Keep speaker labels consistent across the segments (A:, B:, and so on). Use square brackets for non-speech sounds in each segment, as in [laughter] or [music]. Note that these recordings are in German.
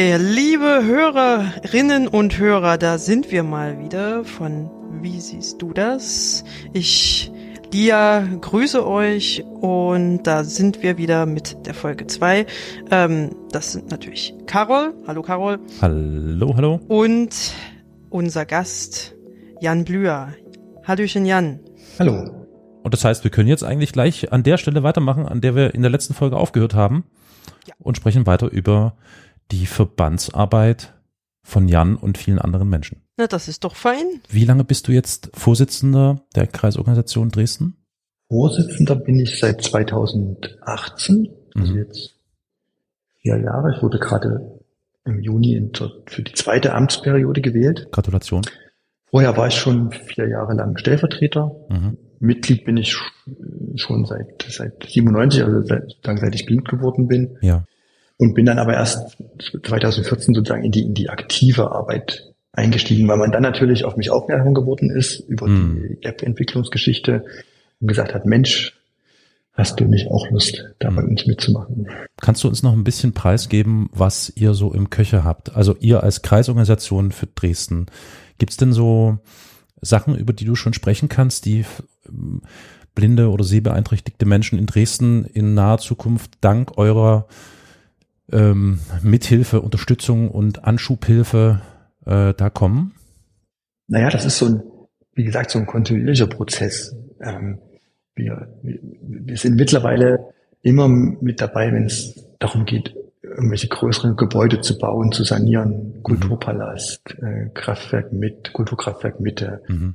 A: Okay, liebe Hörerinnen und Hörer, da sind wir mal wieder von Wie siehst du das? Ich, Lia, grüße euch und da sind wir wieder mit der Folge 2. Ähm, das sind natürlich Carol. Hallo Carol.
B: Hallo, hallo.
A: Und unser Gast Jan Blüher. Hallöchen Jan.
C: Hallo.
B: Und das heißt, wir können jetzt eigentlich gleich an der Stelle weitermachen, an der wir in der letzten Folge aufgehört haben
A: Ja.
B: und sprechen weiter über die Verbandsarbeit von Jan und vielen anderen Menschen.
A: Na, das ist doch fein.
B: Wie lange bist du jetzt Vorsitzender der Kreisorganisation Dresden?
C: Vorsitzender bin ich seit 2018, also
B: Mhm.
C: jetzt vier Jahre. Ich wurde gerade im Juni für die zweite Amtsperiode gewählt.
B: Gratulation.
C: Vorher war ich schon vier Jahre lang Stellvertreter.
B: Mhm.
C: Mitglied bin ich sch- schon seit, seit 97, also seit, seit ich blind geworden bin.
B: Ja.
C: Und bin dann aber erst 2014 sozusagen in die, in die aktive Arbeit eingestiegen, weil man dann natürlich auf mich aufmerksam geworden ist über
B: Hm.
C: die App-Entwicklungsgeschichte und gesagt hat, Mensch, hast du nicht auch Lust, da bei
B: Hm.
C: uns mitzumachen?
B: Kannst du uns noch ein bisschen preisgeben, was ihr so im Köcher habt? Also ihr als Kreisorganisation für Dresden. Gibt's denn so Sachen, über die du schon sprechen kannst, die blinde oder sehbeeinträchtigte Menschen in Dresden in naher Zukunft dank eurer ähm, Mithilfe, Unterstützung und Anschubhilfe äh, da kommen?
C: Naja, das ist so ein, wie gesagt, so ein kontinuierlicher Prozess. Ähm, wir, wir, sind mittlerweile immer mit dabei, wenn es darum geht, irgendwelche größeren Gebäude zu bauen, zu sanieren. Kulturpalast, äh, Kraftwerk mit, Kulturkraftwerk Mitte.
B: Mhm.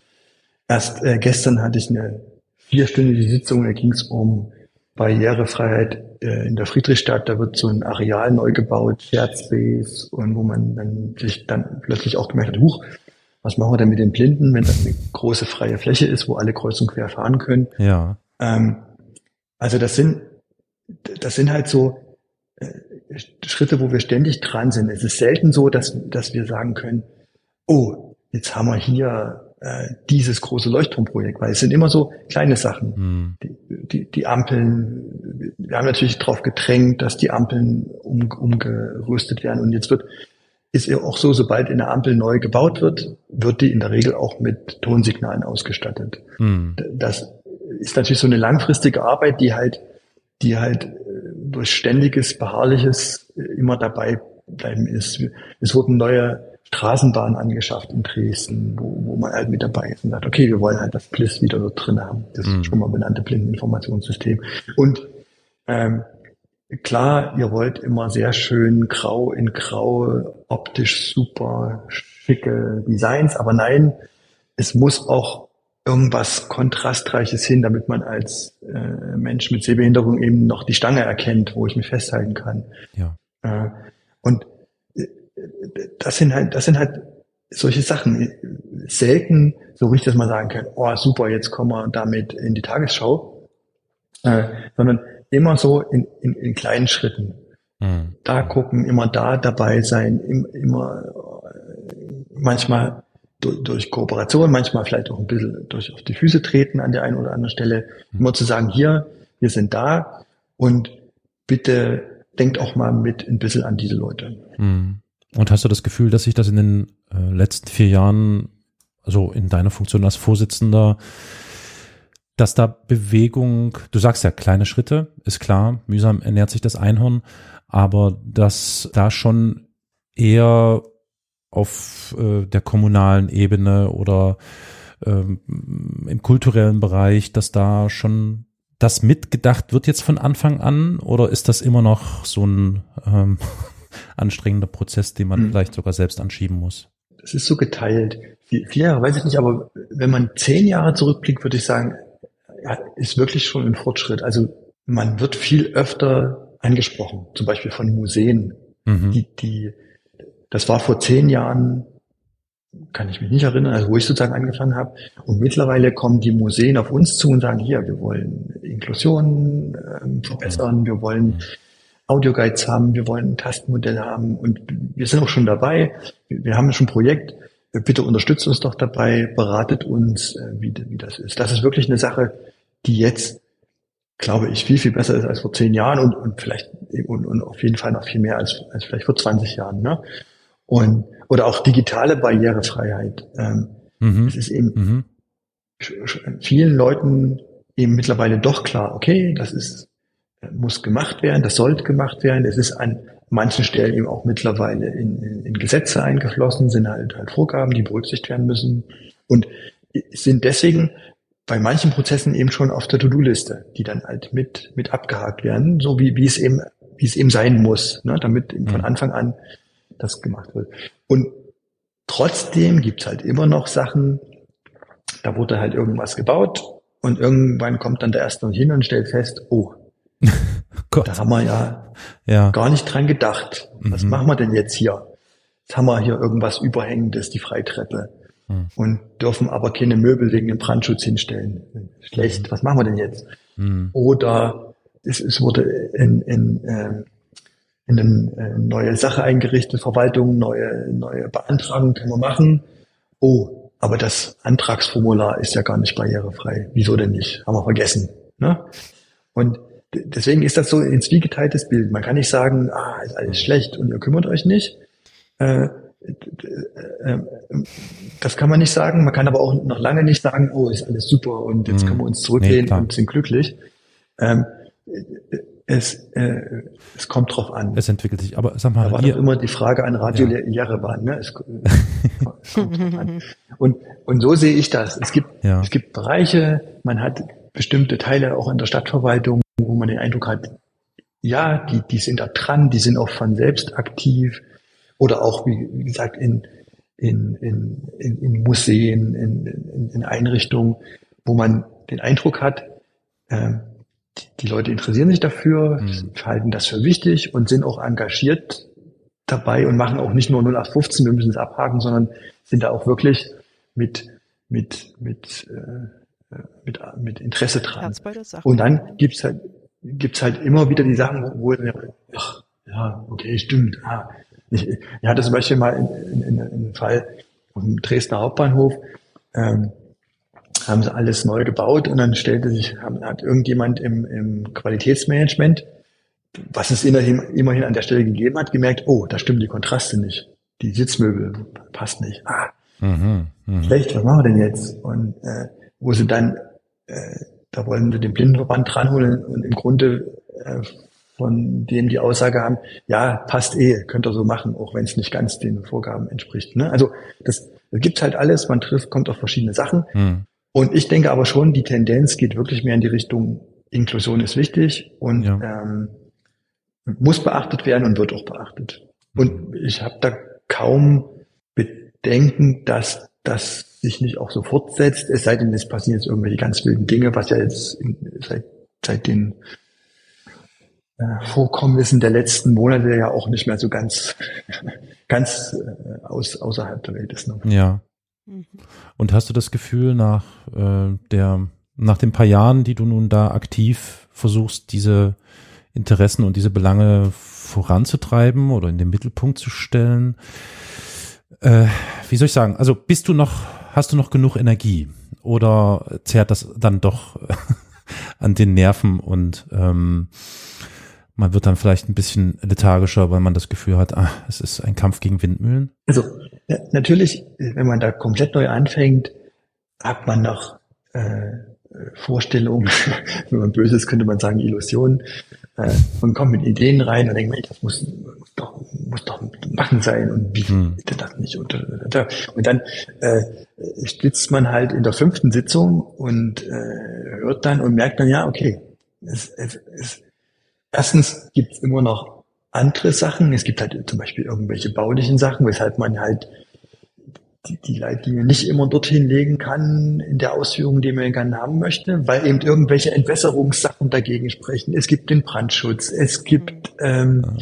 C: Erst äh, gestern hatte ich eine vierstündige Sitzung, da ging es um Barrierefreiheit äh, in der Friedrichstadt. Da wird so ein Areal neu gebaut, Shared Space, und wo man dann sich dann plötzlich auch gemerkt hat, huch, was machen wir denn mit den Blinden, wenn das eine große freie Fläche ist, wo alle kreuz und quer fahren können?
B: Ja.
C: Ähm, also das sind, das sind halt so äh, Schritte, wo wir ständig dran sind. Es ist selten so, dass, dass wir sagen können, oh, jetzt haben wir hier äh, dieses große Leuchtturmprojekt, weil es sind immer so kleine Sachen.
B: Hm.
C: Die, die, die Ampeln, wir haben natürlich darauf gedrängt, dass die Ampeln um, umgerüstet werden und jetzt wird ist ja auch so, sobald eine Ampel neu gebaut wird, wird die in der Regel auch mit Tonsignalen ausgestattet
B: Hm.
C: das ist natürlich so eine langfristige Arbeit, die halt, die halt äh, durch ständiges, beharrliches äh, immer dabei bleiben ist. Es wurden neue Straßenbahnen angeschafft in Dresden, wo, wo man halt mit dabei ist und sagt, okay, wir wollen halt das BLIS wieder dort drin haben, das
B: Mhm.
C: schon mal benannte Blindeninformationssystem. Und ähm, klar, ihr wollt immer sehr schön grau in grau, optisch super schicke Designs, aber nein, es muss auch irgendwas Kontrastreiches hin, damit man als äh, Mensch mit Sehbehinderung eben noch die Stange erkennt, wo ich mich festhalten kann.
B: Ja.
C: Äh, und äh, das sind halt, das sind halt solche Sachen. Selten so richtig, dass man sagen kann, oh super, jetzt kommen wir damit in die Tagesschau, äh, sondern immer so in, in, in kleinen Schritten.
B: Hm.
C: Da gucken, immer da dabei sein, im, immer äh, manchmal durch, durch Kooperation, manchmal vielleicht auch ein bisschen durch auf die Füße treten an der einen oder anderen Stelle, immer zu sagen, hier, wir sind da und bitte denkt auch mal mit ein bisschen an diese Leute.
B: Hm. Und hast du das Gefühl, dass sich das in den äh, letzten vier Jahren, also in deiner Funktion als Vorsitzender, dass da Bewegung, du sagst ja kleine Schritte, ist klar, mühsam ernährt sich das Einhorn, aber dass da schon eher auf äh, der kommunalen Ebene oder ähm, im kulturellen Bereich, dass da schon das mitgedacht wird jetzt von Anfang an? Oder ist das immer noch so ein ähm, anstrengender Prozess, den man
C: Mhm.
B: vielleicht sogar selbst anschieben muss?
C: Es ist so geteilt. Vier, Jahre weiß ich nicht, aber wenn man zehn Jahre zurückblickt, würde ich sagen, ja, ist wirklich schon ein Fortschritt. Also man wird viel öfter angesprochen, zum Beispiel von Museen.
B: Mhm.
C: Die, die, das war vor zehn Jahren, kann ich mich nicht erinnern, also wo ich sozusagen angefangen habe. Und mittlerweile kommen die Museen auf uns zu und sagen, hier, wir wollen Inklusion ähm, verbessern, wir wollen Audioguides haben, wir wollen ein Tastenmodell haben und wir sind auch schon dabei. Wir haben schon ein Projekt. Bitte unterstützt uns doch dabei, beratet uns, äh, wie, wie das ist. Das ist wirklich eine Sache, die jetzt glaube ich, viel, viel besser ist als vor zehn Jahren und, und vielleicht und, und auf jeden Fall noch viel mehr als, als vielleicht vor 20 Jahren. Ne? Und, oder auch digitale Barrierefreiheit. Ähm, mhm. Es ist eben mhm. vielen Leuten eben mittlerweile doch klar, okay, das ist, muss gemacht werden, das sollte gemacht werden. Es ist an manchen Stellen eben auch mittlerweile in, in, in Gesetze eingeflossen, sind halt, halt Vorgaben, die berücksichtigt werden müssen und sind deswegen bei manchen Prozessen eben schon auf der To-Do-Liste, die dann halt mit, mit abgehakt werden, so wie, wie es eben, wie es eben sein muss, ne, damit eben von mhm. Anfang an das gemacht wird. Und trotzdem gibt's halt immer noch Sachen, da wurde halt irgendwas gebaut und irgendwann kommt dann der Erste hin und stellt fest, oh, [laughs] da haben wir ja, ja, gar nicht dran gedacht. Was mhm. machen wir denn jetzt hier? Jetzt haben wir hier irgendwas Überhängendes, die Freitreppe. Mhm. Und dürfen aber keine Möbel wegen dem Brandschutz hinstellen. Schlecht, mhm. was machen wir denn jetzt? Mhm. Oder es, es wurde in, in, äh, in eine neue Sache eingerichtet, Verwaltung, neue, neue Beantragung können wir machen. Oh, aber das Antragsformular ist ja gar nicht barrierefrei. Wieso denn nicht? Haben wir vergessen. Ne? Und deswegen ist das so ein zwiegeteiltes Bild. Man kann nicht sagen, ah, ist alles schlecht und ihr kümmert euch nicht. Äh, das kann man nicht sagen. Man kann aber auch noch lange nicht sagen, oh, ist alles super und jetzt können wir uns zurücklehnen nee, und sind glücklich. Ähm, es, äh, es kommt drauf an.
B: Es entwickelt sich. Aber sag mal,
C: da war doch immer die Frage an Radio ja. Jerewan. Ne? Es, es [laughs] und, und so sehe ich das. Es gibt, ja. es gibt Bereiche, man hat bestimmte Teile auch in der Stadtverwaltung, wo man den Eindruck hat, ja, die, die sind da dran, die sind auch von selbst aktiv oder auch, wie, wie gesagt, in, in, in, in, Museen, in, in, in Einrichtungen, wo man den Eindruck hat, äh, die, die Leute interessieren sich dafür, mhm. halten das für wichtig und sind auch engagiert dabei und machen auch nicht nur 0815, wir müssen es abhaken, sondern sind da auch wirklich mit, mit, mit, äh, mit, mit Interesse dran. Und dann gibt's halt, gibt's halt immer wieder die Sachen, wo, wo ach, ja, okay, stimmt, ah, ich, ich hatte zum Beispiel mal in, in, in, in Fall im Dresdner Hauptbahnhof, ähm, haben sie alles neu gebaut und dann stellte sich, hat irgendjemand im, im Qualitätsmanagement, was es immerhin, immerhin an der Stelle gegeben hat, gemerkt, oh, da stimmen die Kontraste nicht. Die Sitzmöbel passt nicht. Ah, mhm, mh. schlecht, was machen wir denn jetzt? Und äh, wo sie dann, äh, da wollen sie den Blindenverband dranholen und im Grunde äh, von dem die Aussage haben, ja, passt eh, könnt ihr so machen, auch wenn es nicht ganz den Vorgaben entspricht. Ne? Also das, das gibt halt alles, man trifft, kommt auf verschiedene Sachen. Hm. Und ich denke aber schon, die Tendenz geht wirklich mehr in die Richtung, Inklusion ist wichtig und ja. ähm, muss beachtet werden und wird auch beachtet. Und ich habe da kaum Bedenken, dass das sich nicht auch so fortsetzt, es sei denn, es passieren jetzt irgendwelche ganz wilden Dinge, was ja jetzt in, seit, seit den äh, Vorkommnissen der letzten Monate ja auch nicht mehr so ganz, [laughs] ganz äh, aus, außerhalb der Welt ist. Ne?
B: Ja. Mhm. Und hast du das Gefühl nach äh, der, nach den paar Jahren, die du nun da aktiv versuchst, diese Interessen und diese Belange voranzutreiben oder in den Mittelpunkt zu stellen, äh, wie soll ich sagen, also bist du noch, hast du noch genug Energie oder zehrt das dann doch [laughs] an den Nerven und ähm, man wird dann vielleicht ein bisschen lethargischer, weil man das Gefühl hat, ah, es ist ein Kampf gegen Windmühlen?
C: Also natürlich, wenn man da komplett neu anfängt, hat man noch äh, Vorstellungen, [laughs] wenn man böse ist, könnte man sagen Illusionen. Äh, man kommt mit Ideen rein und denkt, das muss, doch, muss doch machen sein und wie hm. ist denn das nicht? Und, und dann äh, stützt man halt in der fünften Sitzung und äh, hört dann und merkt dann, ja, okay, es, es, es, Erstens gibt es immer noch andere Sachen. Es gibt halt zum Beispiel irgendwelche baulichen Sachen, weshalb man halt die, die Leitlinie nicht immer dorthin legen kann in der Ausführung, die man gerne haben möchte, weil eben irgendwelche Entwässerungssachen dagegen sprechen. Es gibt den Brandschutz, es gibt ähm,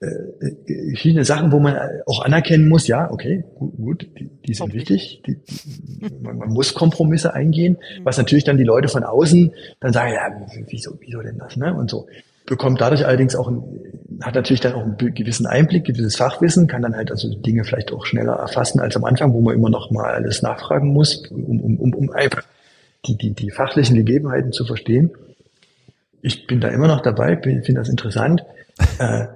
C: äh, viele Sachen, wo man auch anerkennen muss, ja, okay, gut, gut die, die sind wichtig, die, die, man, man, muss Kompromisse eingehen, was natürlich dann die Leute von außen dann sagen, ja, wieso, wieso denn das, ne? Und so bekommt dadurch allerdings auch, ein, hat natürlich dann auch einen gewissen Einblick, gewisses Fachwissen, kann dann halt also Dinge vielleicht auch schneller erfassen als am Anfang, wo man immer noch mal alles nachfragen muss, um, um, um, um einfach die, die, die fachlichen Gegebenheiten zu verstehen. ich bin da immer noch dabei, finde das interessant, äh,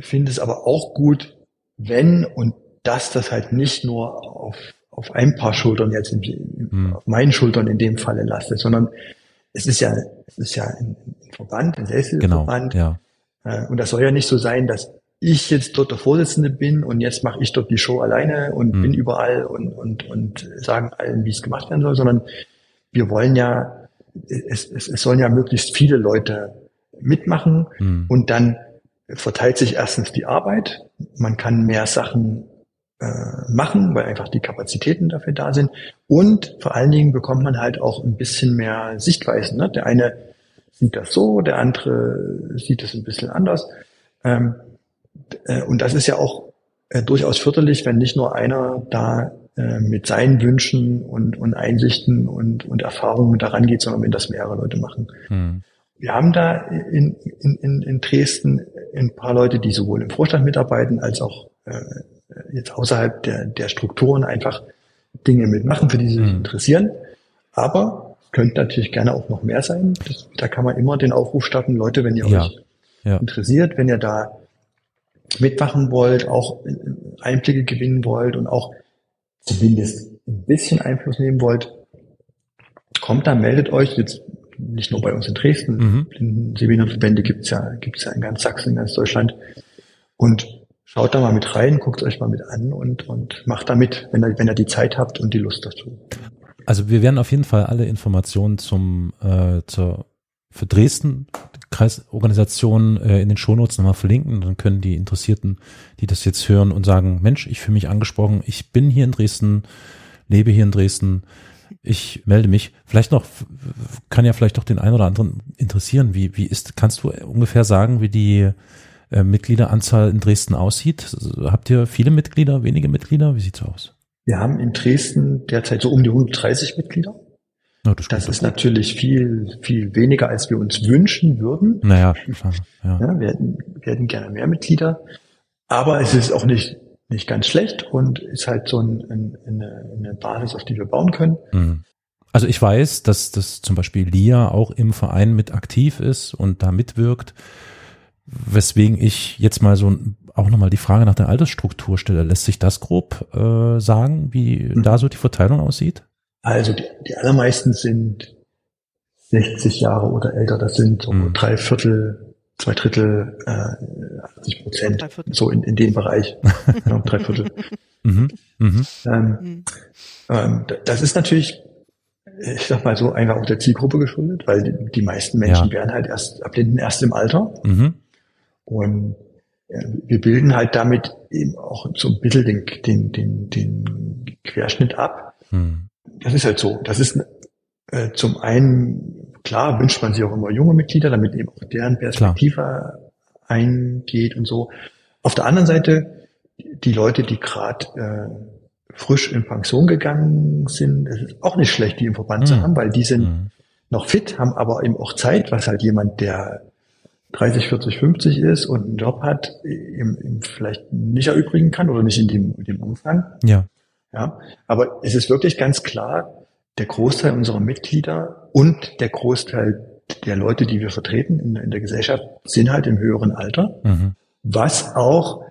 C: finde es aber auch gut, wenn und dass das halt nicht nur auf, auf ein paar Schultern jetzt, in, hm. auf meinen Schultern in dem Falle lastet, sondern es ist ja, es ist ja ein Verband, ein Selbsthilfeverband.
B: Genau,
C: ja. Äh, und das soll ja nicht so sein, dass ich jetzt dort der Vorsitzende bin und jetzt mache ich dort die Show alleine und hm. bin überall und, und, und sagen allen, wie es gemacht werden soll, sondern wir wollen ja, es, es, es sollen ja möglichst viele Leute mitmachen hm. und dann verteilt sich erstens die Arbeit, man kann mehr Sachen äh, machen, weil einfach die Kapazitäten dafür da sind und vor allen Dingen bekommt man halt auch ein bisschen mehr Sichtweisen. Ne? Der eine sieht das so, der andere sieht es ein bisschen anders. Ähm, äh, und das ist ja auch äh, durchaus förderlich, wenn nicht nur einer da äh, mit seinen Wünschen und, und Einsichten und, und Erfahrungen daran geht, sondern wenn das mehrere Leute machen. Hm. Wir haben da in, in, in Dresden ein paar Leute, die sowohl im Vorstand mitarbeiten als auch äh, jetzt außerhalb der, der Strukturen einfach Dinge mitmachen, für die sie sich hm. interessieren. Aber könnte natürlich gerne auch noch mehr sein. Das, da kann man immer den Aufruf starten, Leute, wenn ihr ja. euch ja. interessiert, wenn ihr da mitmachen wollt, auch Einblicke gewinnen wollt und auch zumindest ein bisschen Einfluss nehmen wollt, kommt da, meldet euch. Jetzt nicht nur bei uns in Dresden, mhm. Blindenseminarverbände gibt's ja, gibt's ja in ganz Sachsen, in ganz Deutschland. Und schaut da mal mit rein, guckt euch mal mit an und, und macht da mit, wenn ihr, wenn ihr die Zeit habt und die Lust dazu.
B: Also wir werden auf jeden Fall alle Informationen zum äh, zur für Dresden Kreisorganisation äh, in den Shownotes nochmal verlinken. Dann können die Interessierten, die das jetzt hören und sagen, Mensch, ich fühle mich angesprochen, ich bin hier in Dresden, lebe hier in Dresden, ich melde mich. Vielleicht noch, kann ja vielleicht doch den einen oder anderen interessieren. Wie, wie ist, kannst du ungefähr sagen, wie die äh, Mitgliederanzahl in Dresden aussieht? Habt ihr viele Mitglieder, wenige Mitglieder? Wie sieht's aus?
C: Wir haben in Dresden derzeit so um die 130 Mitglieder. Oh, das, das ist natürlich viel, viel weniger, als wir uns wünschen würden.
B: Naja,
C: ja. ja wir, hätten, wir hätten gerne mehr Mitglieder. Aber es ist auch nicht nicht ganz schlecht und ist halt so ein, ein, eine, eine Basis, auf die wir bauen können. Mhm.
B: Also ich weiß, dass das zum Beispiel Lia auch im Verein mit aktiv ist und da mitwirkt, weswegen ich jetzt mal so auch nochmal die Frage nach der Altersstruktur stelle. Lässt sich das grob äh, sagen, wie mhm. da so die Verteilung aussieht?
C: Also die, die allermeisten sind 60 Jahre oder älter. Das sind so mhm. drei Viertel zwei Drittel, äh, 80 Prozent, so in, in dem Bereich, [laughs] ja, drei Viertel. Mhm. Mhm. Ähm, mhm. ähm, das ist natürlich, ich sag mal so, einfach auch der Zielgruppe geschuldet, weil die, die meisten Menschen ja. werden halt erst abblinden erst im Alter. Mhm. Und ja, wir bilden halt damit eben auch so ein bisschen den, den, den, den Querschnitt ab. Mhm. Das ist halt so. Das ist äh, zum einen Klar wünscht man sich auch immer junge Mitglieder, damit eben auch deren Perspektive Klar. eingeht und so. Auf der anderen Seite, die Leute, die gerade äh, frisch in Pension gegangen sind, es ist auch nicht schlecht, die im Verband mhm. zu haben, weil die sind mhm. noch fit, haben aber eben auch Zeit, was halt jemand, der 30, 40, 50 ist und einen Job hat, im, im vielleicht nicht erübrigen kann oder nicht in dem, in dem Umfang.
B: Ja.
C: Ja. Aber es ist wirklich ganz klar, der Großteil unserer Mitglieder und der Großteil der Leute, die wir vertreten in, in der Gesellschaft, sind halt im höheren Alter, mhm. was auch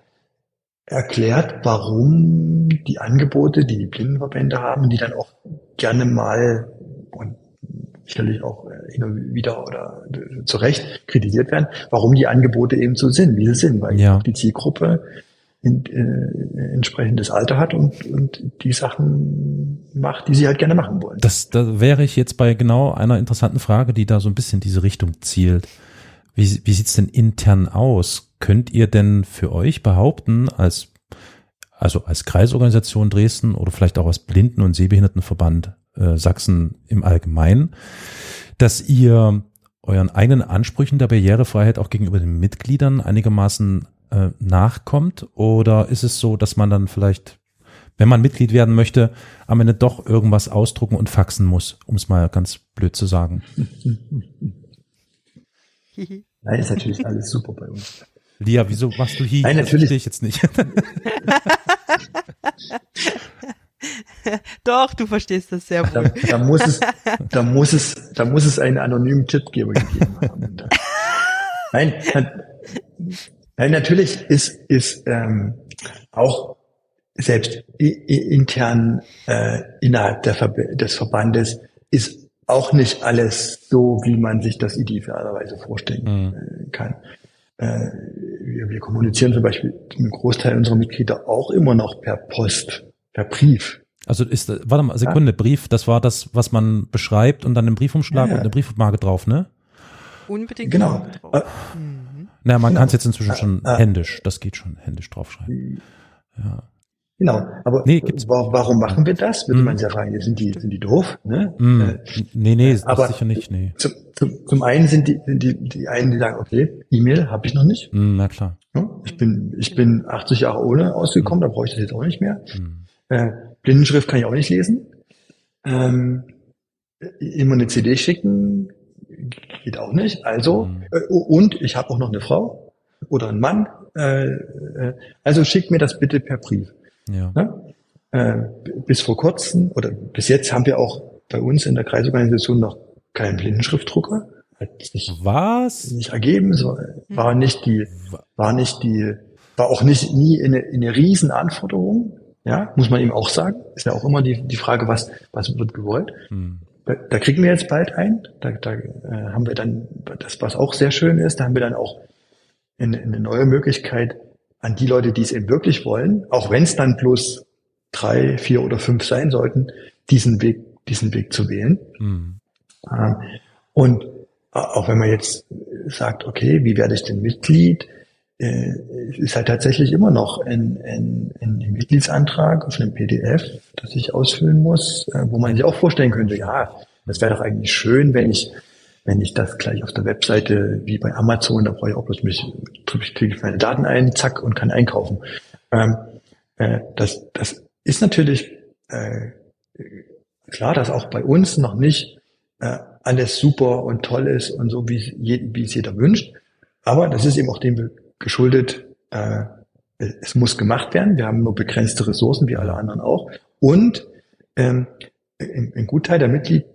C: erklärt, warum die Angebote, die die Blindenverbände haben, die dann auch gerne mal und sicherlich auch hin und wieder oder zu Recht kritisiert werden, warum die Angebote eben so sind, wie sie sind, weil ja. die Zielgruppe in, äh, entsprechendes Alter hat und, und die Sachen macht, die sie halt gerne machen wollen.
B: Das, da wäre ich jetzt bei genau einer interessanten Frage, die da so ein bisschen diese Richtung zielt. Wie, wie sieht's denn intern aus? Könnt ihr denn für euch behaupten, als also als Kreisorganisation Dresden oder vielleicht auch als Blinden- und Sehbehindertenverband äh, Sachsen im Allgemeinen, dass ihr euren eigenen Ansprüchen der Barrierefreiheit auch gegenüber den Mitgliedern einigermaßen äh, nachkommt? Oder ist es so, dass man dann vielleicht, wenn man Mitglied werden möchte, am Ende doch irgendwas ausdrucken und faxen muss, um es mal ganz blöd zu sagen? [laughs]
C: Nein, ist natürlich alles super bei uns.
B: Lia, wieso machst du hier?
C: Nein, natürlich.
B: Das ich jetzt nicht. [laughs]
A: Doch, du verstehst das sehr
C: Da,
A: wohl.
C: da muss es, [laughs] da muss es, da muss es einen anonymen Tippgeber gegeben haben. Nein, nein, natürlich ist, ist ähm, auch selbst intern äh, innerhalb der Verb des Verbandes ist auch nicht alles so, wie man sich das idealerweise vorstellen mhm. kann. Äh, wir, wir kommunizieren zum Beispiel mit Großteil unserer Mitglieder auch immer noch per Post, per Brief.
B: Also ist, warte mal, Sekunde, ja. Brief, das war das, was man beschreibt und dann einen Briefumschlag ja, ja. und eine Briefmarke drauf, ne?
A: Unbedingt.
C: Genau. Drauf.
B: Äh, mhm. Na, man genau. kann es jetzt inzwischen schon äh, händisch, das geht schon händisch draufschreiben. Ja.
C: Genau, aber nee, gibt's. warum machen wir das? Würde mm. man ja fragen, sind die, sind die doof? Ne?
B: Mm. Äh, nee, nee, ist aber sicher nicht, nee.
C: Zum, zum, zum einen sind die, sind die, die einen, die sagen, okay, E-Mail habe ich noch nicht.
B: Mm, na klar.
C: Ja, ich bin, ich bin 80 Jahre ohne ausgekommen, da brauche ich das jetzt auch nicht mehr. Äh, Blindenschrift kann ich auch nicht lesen. Ähm, immer eine CD schicken geht auch nicht. Also, äh, und ich habe auch noch eine Frau oder einen Mann. Äh, äh, also schickt mir das bitte per Brief.
B: Ja.
C: ja? Äh, bis vor kurzem oder bis jetzt haben wir auch bei uns in der Kreisorganisation noch keinen Blindenschriftdrucker. Hat sich
B: Was?
C: Nicht ergeben, so, war nicht die, war nicht die, war auch nicht nie eine, eine Riesenanforderung. Ja, muss man eben auch sagen. Ist ja auch immer die, die Frage, was, was wird gewollt. Hm. Da, da kriegen wir jetzt bald ein. Da, da äh, haben wir dann, das, was auch sehr schön ist, da haben wir dann auch eine, eine neue Möglichkeit, an die Leute, die es eben wirklich wollen, auch wenn es dann bloß drei, vier oder fünf sein sollten, diesen Weg, diesen Weg zu wählen. Mhm. Ähm, und auch wenn man jetzt sagt, okay, wie werde ich denn Mitglied, äh, ist halt tatsächlich immer noch ein, ein, ein Mitgliedsantrag auf einem PDF, das ich ausfüllen muss, äh, wo man sich auch vorstellen könnte, ja, das wäre doch eigentlich schön, wenn ich wenn ich das gleich auf der Webseite wie bei Amazon, da brauche ich auch bloß mich, klicke ich meine Daten ein, zack, und kann einkaufen. Ähm, äh, das, das ist natürlich äh, klar, dass auch bei uns noch nicht äh, alles super und toll ist und so, wie es, je, es jeder wünscht. Aber das ist eben auch dem geschuldet, äh, es muss gemacht werden. Wir haben nur begrenzte Ressourcen, wie alle anderen auch. Und ähm, ein, ein Gutteil der Mitglieder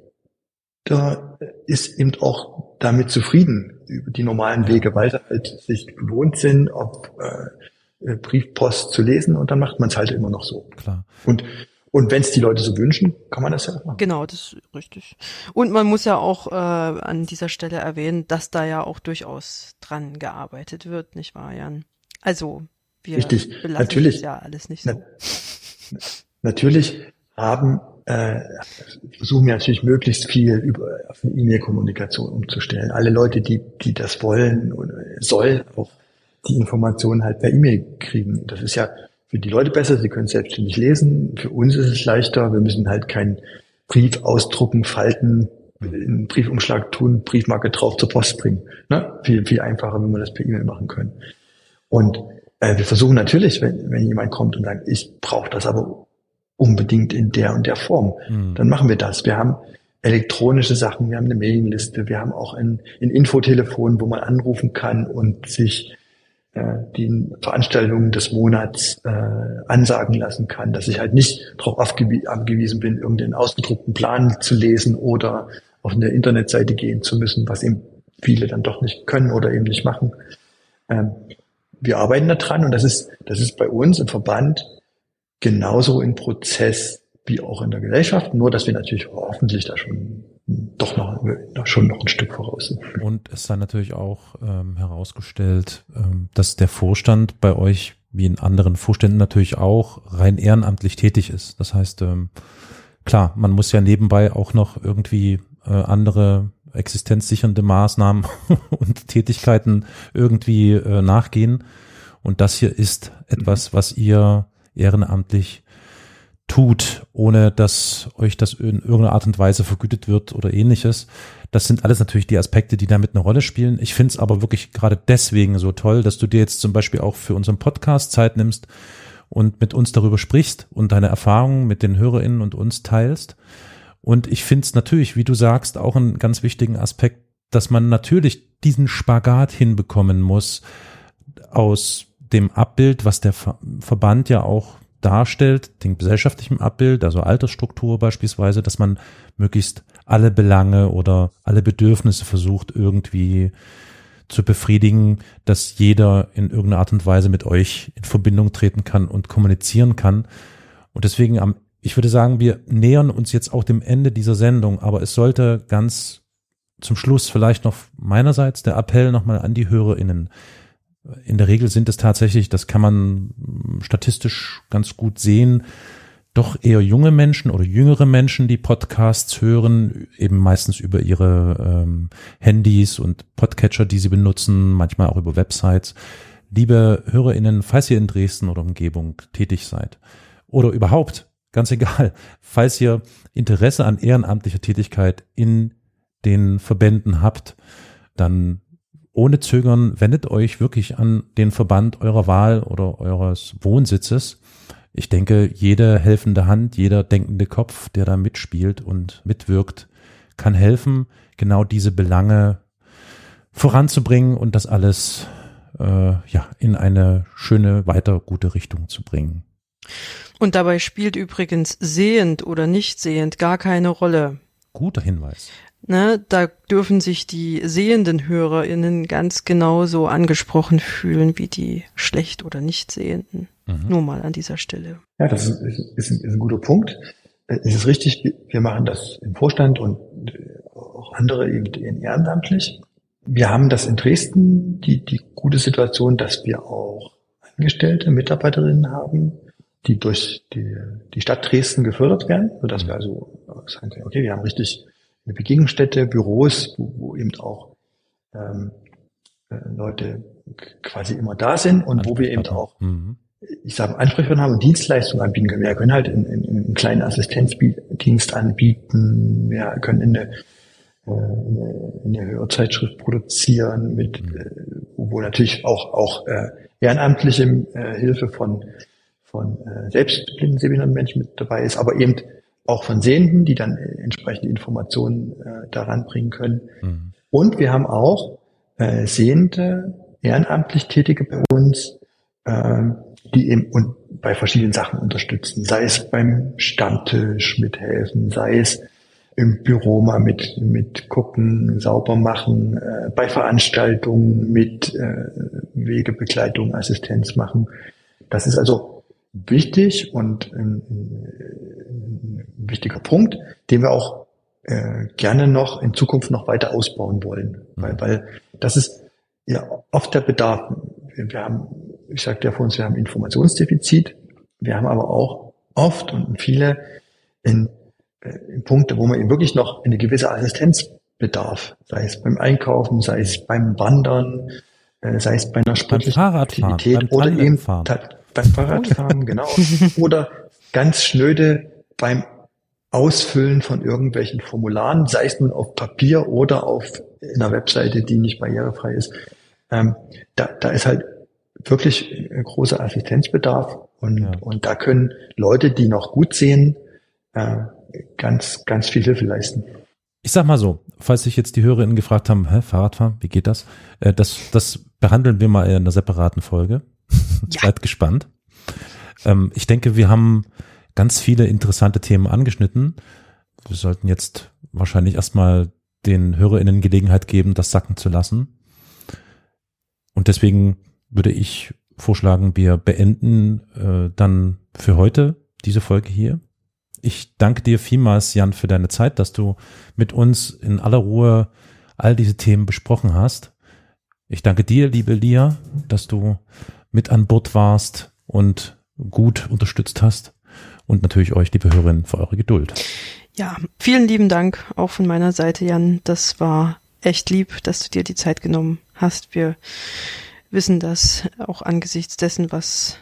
C: da ist eben auch damit zufrieden, über die normalen Wege, weil sie halt sich gewohnt sind, ob äh, äh, Briefpost zu lesen und dann macht man es halt immer noch so.
B: Klar.
C: Und und wenn es die Leute so wünschen, kann man das ja
A: machen. Genau, das ist richtig. Und man muss ja auch äh, an dieser Stelle erwähnen, dass da ja auch durchaus dran gearbeitet wird, nicht wahr, Jan? Also wir
C: richtig. Natürlich,
A: ja alles nicht so.
C: Na, natürlich haben äh, versuchen wir natürlich möglichst viel über auf eine E-Mail-Kommunikation umzustellen. Alle Leute, die, die das wollen oder sollen auch die Informationen halt per E-Mail kriegen. Das ist ja für die Leute besser, sie können selbstständig lesen. Für uns ist es leichter. Wir müssen halt keinen Brief ausdrucken, falten, einen Briefumschlag tun, Briefmarke drauf zur Post bringen. Ne? Viel, viel einfacher, wenn wir das per E-Mail machen können. Und äh, wir versuchen natürlich, wenn, wenn jemand kommt und sagt, ich brauche das aber unbedingt in der und der Form. Mhm. Dann machen wir das. Wir haben elektronische Sachen, wir haben eine Mailingliste, wir haben auch ein, ein Infotelefon, wo man anrufen kann und sich äh, die Veranstaltungen des Monats äh, ansagen lassen kann, dass ich halt nicht darauf angewiesen bin, irgendeinen ausgedruckten Plan zu lesen oder auf eine Internetseite gehen zu müssen, was eben viele dann doch nicht können oder eben nicht machen. Ähm, wir arbeiten da dran und das ist, das ist bei uns im Verband genauso im Prozess wie auch in der Gesellschaft, nur dass wir natürlich hoffentlich da schon doch noch, schon noch ein Stück voraus sind.
B: Und es sei natürlich auch ähm, herausgestellt, ähm, dass der Vorstand bei euch wie in anderen Vorständen natürlich auch rein ehrenamtlich tätig ist. Das heißt, ähm, klar, man muss ja nebenbei auch noch irgendwie äh, andere existenzsichernde Maßnahmen [laughs] und Tätigkeiten irgendwie äh, nachgehen. Und das hier ist etwas, was ihr ehrenamtlich tut, ohne dass euch das in irgendeiner Art und Weise vergütet wird oder ähnliches. Das sind alles natürlich die Aspekte, die damit eine Rolle spielen. Ich finde es aber wirklich gerade deswegen so toll, dass du dir jetzt zum Beispiel auch für unseren Podcast Zeit nimmst und mit uns darüber sprichst und deine Erfahrungen mit den HörerInnen und uns teilst. Und ich finde es natürlich, wie du sagst, auch einen ganz wichtigen Aspekt, dass man natürlich diesen Spagat hinbekommen muss aus dem Abbild, was der Verband ja auch darstellt, den gesellschaftlichen Abbild, also Altersstruktur beispielsweise, dass man möglichst alle Belange oder alle Bedürfnisse versucht irgendwie zu befriedigen, dass jeder in irgendeiner Art und Weise mit euch in Verbindung treten kann und kommunizieren kann. Und deswegen am, ich würde sagen, wir nähern uns jetzt auch dem Ende dieser Sendung, aber es sollte ganz zum Schluss vielleicht noch meinerseits der Appell nochmal an die HörerInnen in der Regel sind es tatsächlich, das kann man statistisch ganz gut sehen, doch eher junge Menschen oder jüngere Menschen, die Podcasts hören, eben meistens über ihre ähm, Handys und Podcatcher, die sie benutzen, manchmal auch über Websites. Liebe HörerInnen, falls ihr in Dresden oder Umgebung tätig seid oder überhaupt, ganz egal, [laughs] falls ihr Interesse an ehrenamtlicher Tätigkeit in den Verbänden habt, dann ohne Zögern wendet euch wirklich an den Verband eurer Wahl oder eures Wohnsitzes. Ich denke, jede helfende Hand, jeder denkende Kopf, der da mitspielt und mitwirkt, kann helfen, genau diese Belange voranzubringen und das alles äh, ja in eine schöne, weiter gute Richtung zu bringen.
A: Und dabei spielt übrigens sehend oder nicht sehend gar keine Rolle.
B: Guter Hinweis.
A: Ne, da dürfen sich die sehenden HörerInnen ganz genauso angesprochen fühlen wie die schlecht oder nicht sehenden. Mhm. Nur mal an dieser Stelle.
C: Ja, das ist, ist, ist ein guter Punkt. Es ist richtig, wir machen das im Vorstand und auch andere eben ehrenamtlich. Wir haben das in Dresden, die, die gute Situation, dass wir auch Angestellte, Mitarbeiterinnen haben, die durch die, die Stadt Dresden gefördert werden, sodass wir also sagen können, okay, wir haben richtig eine Begegnungsstätte, Büros, wo, wo eben auch ähm, äh, Leute quasi immer da sind und wo wir eben auch, mhm. ich sage, Ansprechpartner haben und Dienstleistungen anbieten können. Wir können halt in, in, in einen kleinen Assistenzdienst anbieten, wir können in eine, äh, eine, eine Hörzeitschrift produzieren, mit, mhm. äh, wo natürlich auch, auch äh, ehrenamtliche äh, Hilfe von, von äh, selbstblinden Sehbehinderten Menschen mit dabei ist, aber eben auch von Sehenden, die dann äh, entsprechende Informationen äh, daran bringen können. Mhm. Und wir haben auch äh, Sehende, ehrenamtlich Tätige bei uns, äh, die eben und bei verschiedenen Sachen unterstützen, sei es beim Stammtisch mithelfen, sei es im Büro mal mit, mit gucken, sauber machen, äh, bei Veranstaltungen mit äh, Wegebegleitung, Assistenz machen. Das ist also wichtig und ein wichtiger Punkt, den wir auch äh, gerne noch in Zukunft noch weiter ausbauen wollen, mhm. weil, weil das ist ja oft der Bedarf. Wir, haben, ich sagte ja vor uns, wir haben Informationsdefizit, wir haben aber auch oft und viele in, äh, in Punkte, wo man eben wirklich noch eine gewisse Assistenz bedarf, sei es beim Einkaufen, sei es beim Wandern, äh, sei es bei einer sportlichen Aktivität oder eben beim Fahrradfahren, [laughs] genau. Oder ganz schnöde beim Ausfüllen von irgendwelchen Formularen, sei es nun auf Papier oder auf einer Webseite, die nicht barrierefrei ist. Ähm, da, da ist halt wirklich ein großer Assistenzbedarf und, ja. und da können Leute, die noch gut sehen, äh, ganz, ganz viel Hilfe leisten.
B: Ich sag mal so, falls sich jetzt die Hörerinnen gefragt haben, hä, Fahrradfahren, wie geht das? Äh, das, das behandeln wir mal in einer separaten Folge. [laughs] Ja. Seid gespannt. Ähm, ich denke, wir haben ganz viele interessante Themen angeschnitten. Wir sollten jetzt wahrscheinlich erstmal den HörerInnen Gelegenheit geben, das sacken zu lassen. Und deswegen würde ich vorschlagen, wir beenden äh, dann für heute diese Folge hier. Ich danke dir vielmals, Jan, für deine Zeit, dass du mit uns in aller Ruhe all diese Themen besprochen hast. Ich danke dir, liebe Lia, dass du mit an Bord warst und gut unterstützt hast. Und natürlich euch, liebe Hörerinnen, für eure Geduld.
A: Ja, vielen lieben Dank auch von meiner Seite, Jan. Das war echt lieb, dass du dir die Zeit genommen hast. Wir wissen das auch angesichts dessen, was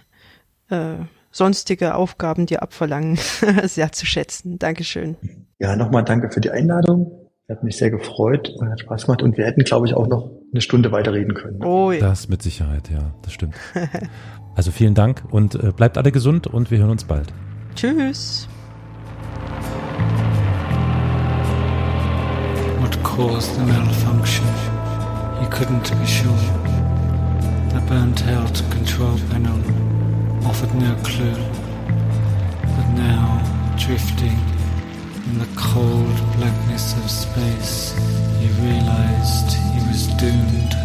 A: äh, sonstige Aufgaben dir abverlangen, [laughs] sehr zu schätzen. Dankeschön.
C: Ja, nochmal danke für die Einladung. Hat mich sehr gefreut und hat Spaß gemacht. Und wir hätten, glaube ich, auch noch eine Stunde weiterreden können.
B: Oh, ja. Das mit Sicherheit, ja, das stimmt. also vielen Dank und äh, bleibt alle gesund und wir hören uns bald.
A: Tschüss.
D: What caused the malfunction? He couldn't be sure. The burnt out control panel offered no clue. But now, drifting in the cold blackness of space, he realized he was doomed